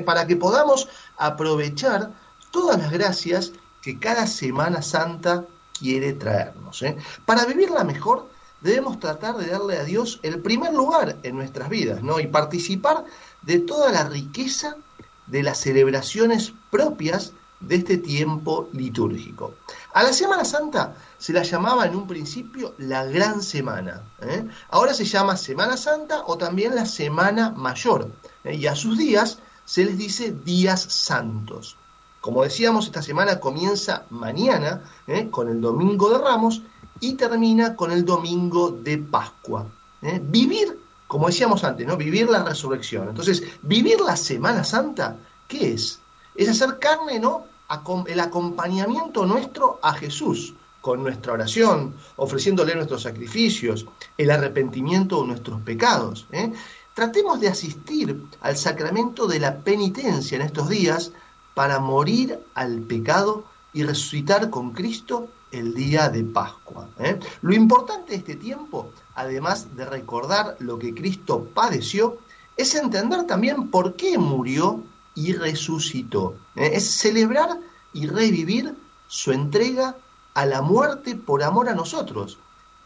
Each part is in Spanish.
para que podamos aprovechar todas las gracias que cada Semana Santa quiere traernos. ¿eh? Para vivirla mejor, debemos tratar de darle a Dios el primer lugar en nuestras vidas, ¿no? Y participar de toda la riqueza de las celebraciones propias de este tiempo litúrgico. A la Semana Santa se la llamaba en un principio la Gran Semana. ¿eh? Ahora se llama Semana Santa o también la Semana Mayor. ¿eh? Y a sus días se les dice días santos. Como decíamos, esta semana comienza mañana ¿eh? con el Domingo de Ramos y termina con el Domingo de Pascua. Vivir, como decíamos antes, ¿no? vivir la resurrección. Entonces, vivir la Semana Santa, ¿qué es? Es hacer carne, ¿no? el acompañamiento nuestro a Jesús con nuestra oración, ofreciéndole nuestros sacrificios, el arrepentimiento de nuestros pecados. ¿eh? Tratemos de asistir al sacramento de la penitencia en estos días para morir al pecado y resucitar con Cristo el día de Pascua. ¿eh? Lo importante de este tiempo, además de recordar lo que Cristo padeció, es entender también por qué murió y resucitó. ¿eh? Es celebrar y revivir su entrega a la muerte por amor a nosotros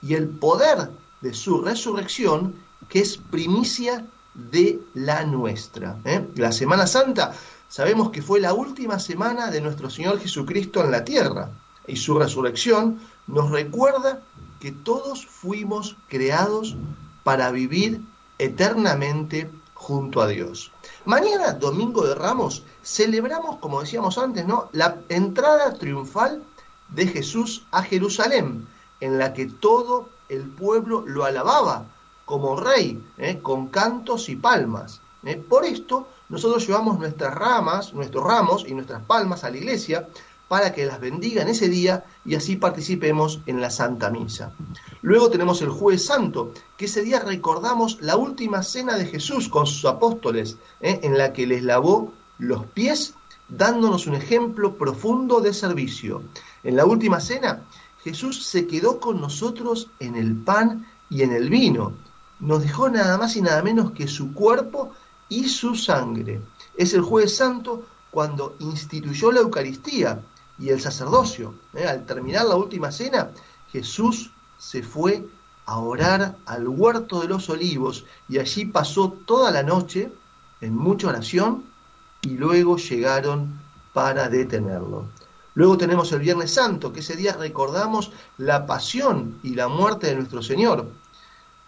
y el poder de su resurrección que es primicia de la nuestra. ¿eh? La Semana Santa sabemos que fue la última semana de nuestro Señor Jesucristo en la tierra y su resurrección nos recuerda que todos fuimos creados para vivir eternamente junto a Dios. Mañana, domingo de Ramos, celebramos, como decíamos antes, ¿no? la entrada triunfal de Jesús a Jerusalén, en la que todo el pueblo lo alababa como rey, ¿eh? con cantos y palmas. ¿eh? Por esto, nosotros llevamos nuestras ramas, nuestros ramos y nuestras palmas a la iglesia para que las bendiga en ese día y así participemos en la Santa Misa. Luego tenemos el Jueves Santo, que ese día recordamos la última cena de Jesús con sus apóstoles, ¿eh? en la que les lavó los pies, dándonos un ejemplo profundo de servicio. En la última cena, Jesús se quedó con nosotros en el pan y en el vino. Nos dejó nada más y nada menos que su cuerpo y su sangre. Es el Jueves Santo cuando instituyó la Eucaristía, y el sacerdocio. ¿eh? Al terminar la última cena, Jesús se fue a orar al huerto de los olivos y allí pasó toda la noche en mucha oración y luego llegaron para detenerlo. Luego tenemos el Viernes Santo, que ese día recordamos la pasión y la muerte de nuestro Señor,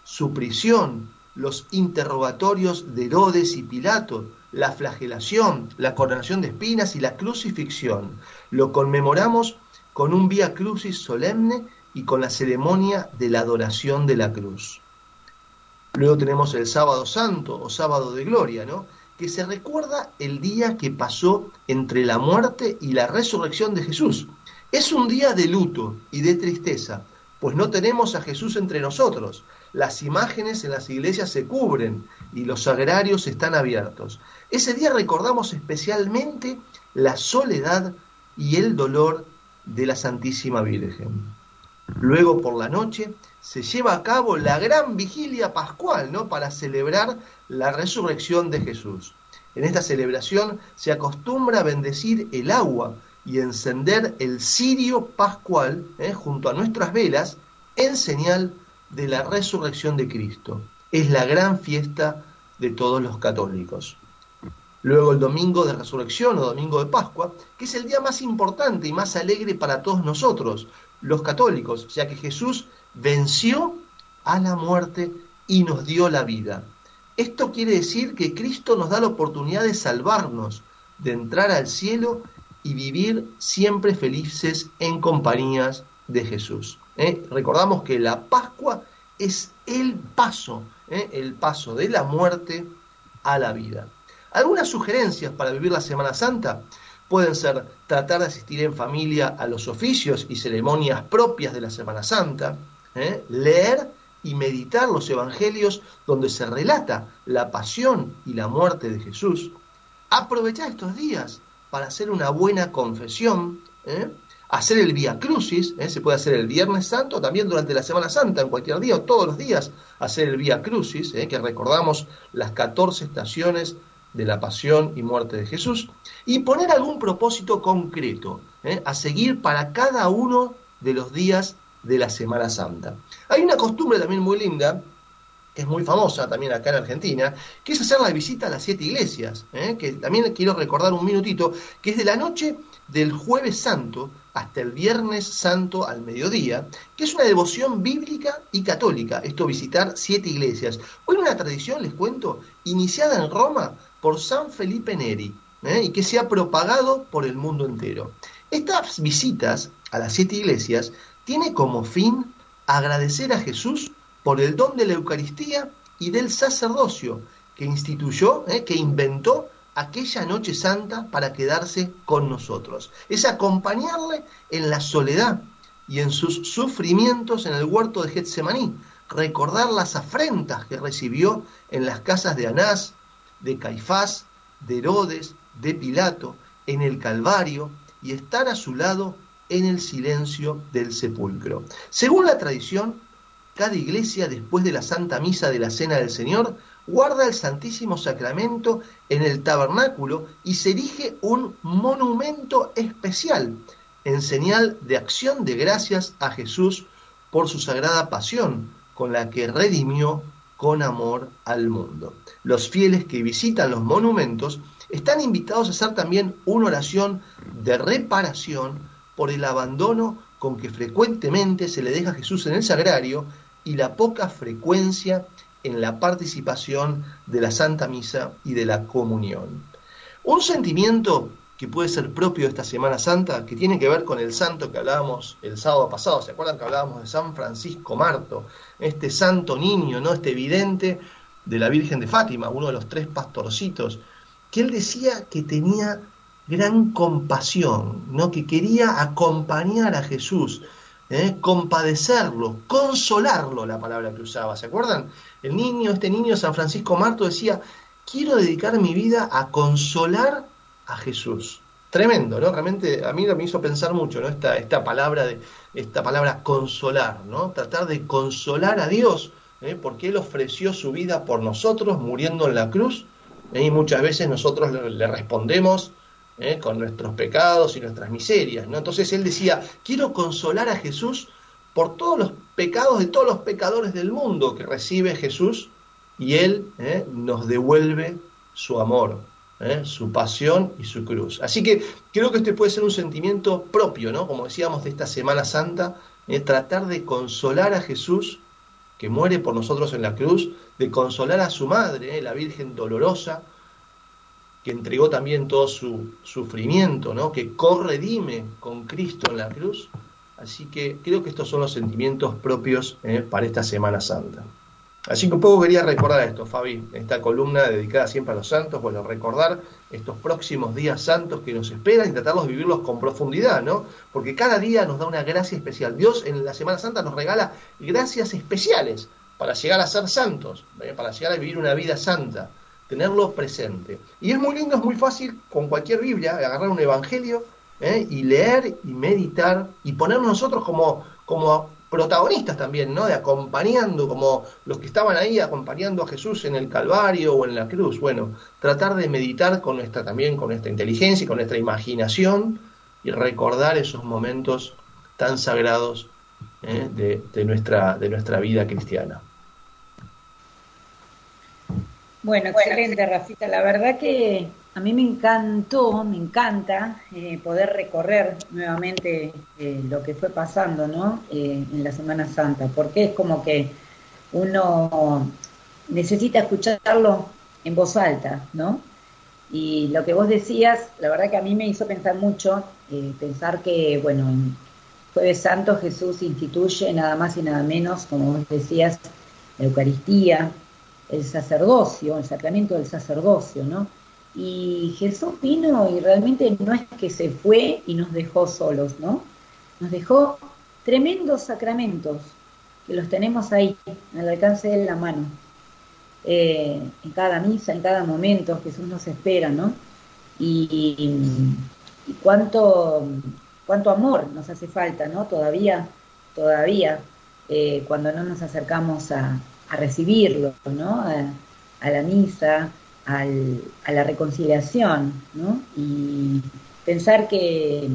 su prisión, los interrogatorios de Herodes y Pilato, la flagelación, la coronación de espinas y la crucifixión. Lo conmemoramos con un vía crucis solemne y con la ceremonia de la adoración de la cruz. Luego tenemos el sábado santo o sábado de gloria, ¿no? que se recuerda el día que pasó entre la muerte y la resurrección de Jesús. Es un día de luto y de tristeza, pues no tenemos a Jesús entre nosotros. Las imágenes en las iglesias se cubren y los sagrarios están abiertos. Ese día recordamos especialmente la soledad y el dolor de la Santísima Virgen. Luego por la noche se lleva a cabo la gran vigilia pascual, ¿no? Para celebrar la resurrección de Jesús. En esta celebración se acostumbra a bendecir el agua y encender el cirio pascual ¿eh? junto a nuestras velas en señal de la resurrección de Cristo. Es la gran fiesta de todos los católicos. Luego el domingo de resurrección o domingo de Pascua, que es el día más importante y más alegre para todos nosotros, los católicos, ya que Jesús venció a la muerte y nos dio la vida. Esto quiere decir que Cristo nos da la oportunidad de salvarnos, de entrar al cielo y vivir siempre felices en compañías de Jesús. ¿Eh? Recordamos que la Pascua es el paso, ¿eh? el paso de la muerte a la vida. Algunas sugerencias para vivir la Semana Santa pueden ser tratar de asistir en familia a los oficios y ceremonias propias de la Semana Santa, ¿eh? leer y meditar los evangelios donde se relata la pasión y la muerte de Jesús, aprovechar estos días para hacer una buena confesión. Hacer el Vía Crucis, ¿eh? se puede hacer el Viernes Santo, también durante la Semana Santa, en cualquier día o todos los días, hacer el Vía Crucis, ¿eh? que recordamos las 14 estaciones de la pasión y muerte de Jesús y poner algún propósito concreto ¿eh? a seguir para cada uno de los días de la Semana Santa. Hay una costumbre también muy linda, que es muy famosa también acá en Argentina, que es hacer la visita a las siete iglesias, que también quiero recordar un minutito, que es de la noche del jueves santo hasta el viernes santo al mediodía, que es una devoción bíblica y católica, esto visitar siete iglesias. Hoy una tradición, les cuento, iniciada en Roma por San Felipe Neri, ¿eh? y que se ha propagado por el mundo entero. Estas visitas a las siete iglesias tiene como fin agradecer a Jesús por el don de la Eucaristía y del sacerdocio que instituyó, ¿eh? que inventó aquella noche santa para quedarse con nosotros. Es acompañarle en la soledad y en sus sufrimientos en el huerto de Getsemaní, recordar las afrentas que recibió en las casas de Anás, de Caifás, de Herodes, de Pilato, en el Calvario y estar a su lado en el silencio del sepulcro. Según la tradición, cada iglesia después de la Santa Misa de la Cena del Señor guarda el Santísimo Sacramento en el tabernáculo y se erige un monumento especial en señal de acción de gracias a Jesús por su sagrada pasión, con la que redimió con amor al mundo. Los fieles que visitan los monumentos están invitados a hacer también una oración de reparación por el abandono con que frecuentemente se le deja a Jesús en el sagrario y la poca frecuencia en la participación de la Santa Misa y de la comunión. Un sentimiento que puede ser propio de esta Semana Santa, que tiene que ver con el santo que hablábamos el sábado pasado, ¿se acuerdan que hablábamos de San Francisco Marto? Este santo niño, ¿no? Este evidente de la Virgen de Fátima, uno de los tres pastorcitos, que él decía que tenía gran compasión, ¿no? que quería acompañar a Jesús, ¿eh? compadecerlo, consolarlo, la palabra que usaba, ¿se acuerdan? El niño, este niño San Francisco Marto decía, quiero dedicar mi vida a consolar a Jesús. Tremendo, ¿no? Realmente a mí me hizo pensar mucho, ¿no? Esta, esta palabra de, esta palabra consolar, ¿no? Tratar de consolar a Dios, ¿eh? porque Él ofreció su vida por nosotros, muriendo en la cruz, ¿eh? y muchas veces nosotros le, respondemos ¿eh? con nuestros pecados y nuestras miserias, ¿no? Entonces Él decía, quiero consolar a Jesús por todos los pecados de todos los pecadores del mundo que recibe Jesús y Él nos devuelve su amor, ¿eh? su pasión y su cruz. Así que creo que este puede ser un sentimiento propio, ¿no? Como decíamos de esta Semana Santa, ¿eh? tratar de consolar a Jesús que muere por nosotros en la cruz, de consolar a su madre, ¿eh? la Virgen dolorosa, que entregó también todo su sufrimiento, ¿no? que corredime con Cristo en la cruz. Así que creo que estos son los sentimientos propios para esta Semana Santa. Así que un poco quería recordar esto, Fabi, esta columna dedicada siempre a los santos, bueno, recordar estos próximos días santos que nos esperan y tratarlos de vivirlos con profundidad, ¿no? Porque cada día nos da una gracia especial. Dios en la Semana Santa nos regala gracias especiales para llegar a ser santos, ¿eh? para llegar a vivir una vida santa, tenerlo presente. Y es muy lindo, es muy fácil con cualquier Biblia agarrar un evangelio ¿eh? y leer y meditar y ponernos nosotros como, como protagonistas también, ¿no? De acompañando, como los que estaban ahí acompañando a Jesús en el Calvario o en la cruz. Bueno, tratar de meditar con nuestra también, con nuestra inteligencia y con nuestra imaginación y recordar esos momentos tan sagrados ¿eh? de, de, nuestra, de nuestra vida cristiana. Bueno, excelente, Rafita. La verdad que a mí me encantó, me encanta eh, poder recorrer nuevamente eh, lo que fue pasando ¿no? Eh, en la Semana Santa, porque es como que uno necesita escucharlo en voz alta, ¿no? Y lo que vos decías, la verdad que a mí me hizo pensar mucho, pensar que, bueno, en Jueves Santo Jesús instituye nada más y nada menos, como vos decías, la Eucaristía, el sacerdocio, el sacramento del sacerdocio, ¿no? Y Jesús vino y realmente no es que se fue y nos dejó solos, ¿no? Nos dejó tremendos sacramentos que los tenemos ahí, al alcance de la mano. Eh, en cada misa, en cada momento, Jesús nos espera, ¿no? Y, cuánto, cuánto amor nos hace falta, ¿no? Todavía, todavía, eh, cuando no nos acercamos a, recibirlo, ¿no? A, a la misa, a la reconciliación, ¿no? Y pensar que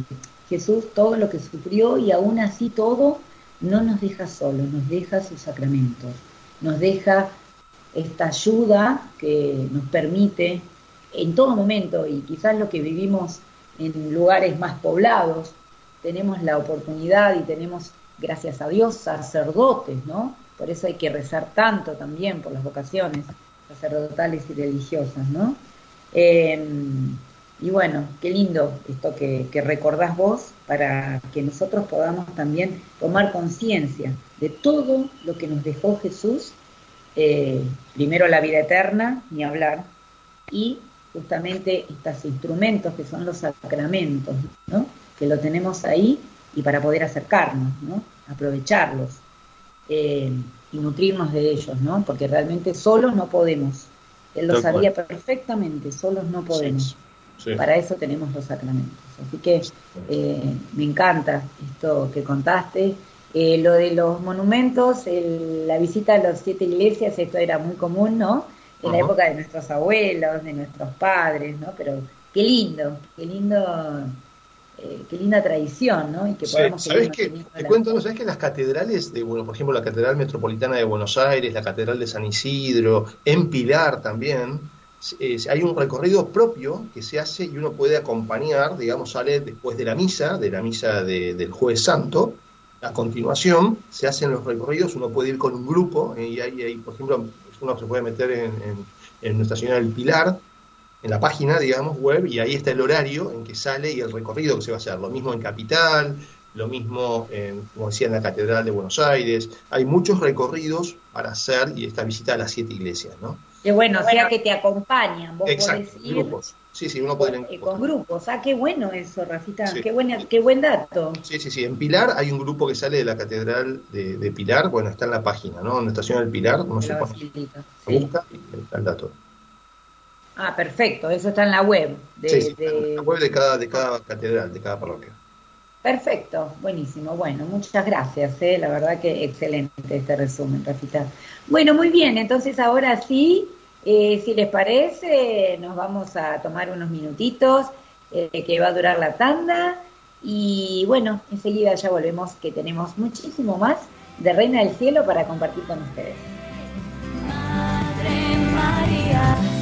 Jesús todo lo que sufrió y aún así todo no nos deja solos, nos deja sus sacramentos, nos deja esta ayuda que nos permite en todo momento, y quizás lo que vivimos en lugares más poblados, tenemos la oportunidad y tenemos, gracias a Dios, sacerdotes, ¿no? Por eso hay que rezar tanto también por las vocaciones sacerdotales y religiosas, ¿no? Em, y bueno, qué lindo esto que, recordás vos para que nosotros podamos también tomar conciencia de todo lo que nos dejó Jesús, eh, primero la vida eterna, ni hablar, y justamente estos instrumentos que son los sacramentos, ¿no? que lo tenemos ahí y para poder acercarnos, ¿no? aprovecharlos eh, y nutrirnos de ellos, ¿no? porque realmente solos no podemos. Él lo sabía perfectamente, solos no podemos. Para eso tenemos los sacramentos. Así que eh, me encanta esto que contaste. Eh, lo de los monumentos, la visita a las siete iglesias, esto era muy común, ¿no? en la época de nuestros abuelos, de nuestros padres, ¿no? Pero qué lindo, qué lindo, eh, qué linda tradición, ¿no? Y que podamos ¿Sabes qué? Te cuento, ¿sabes que las catedrales de, bueno, por ejemplo, la Catedral Metropolitana de Buenos Aires, la Catedral de San Isidro, en Pilar también, hay un recorrido propio que se hace y uno puede acompañar, digamos, sale después de la misa, de la misa del Jueves Santo, a continuación se hacen los recorridos, uno puede ir con un grupo, eh, y hay, por ejemplo, uno se puede meter en, en, Nuestra Señora del Pilar, en la página, digamos, web, y ahí está el horario en que sale y el recorrido que se va a hacer. Lo mismo en Capital, lo mismo, en, como decía, en la Catedral de Buenos Aires. Hay muchos recorridos para hacer y esta visita a las siete iglesias, ¿no? Que bueno, o sea que te acompañan, vos Exacto, grupos. Sí, sí, uno puede ir con, grupos. Ah, qué bueno eso, Rafita. Qué, buena, qué buen dato. Sí, sí, sí. En Pilar hay un grupo que sale de la Catedral de, Pilar. Bueno, está en la página, ¿no? En la estación del Pilar. No sé. Busca y está el dato. Ah, perfecto. Eso está en la web. De, sí, En la web de cada, de cada catedral, de cada parroquia. Perfecto, buenísimo. Bueno, muchas gracias. ¿eh? La verdad que excelente este resumen, Rafita. Bueno, muy bien. Entonces ahora sí eh, si les parece, nos vamos a tomar unos minutitos eh, que va a durar la tanda y bueno, enseguida ya volvemos que tenemos muchísimo más de Reina del Cielo para compartir con ustedes. Madre María.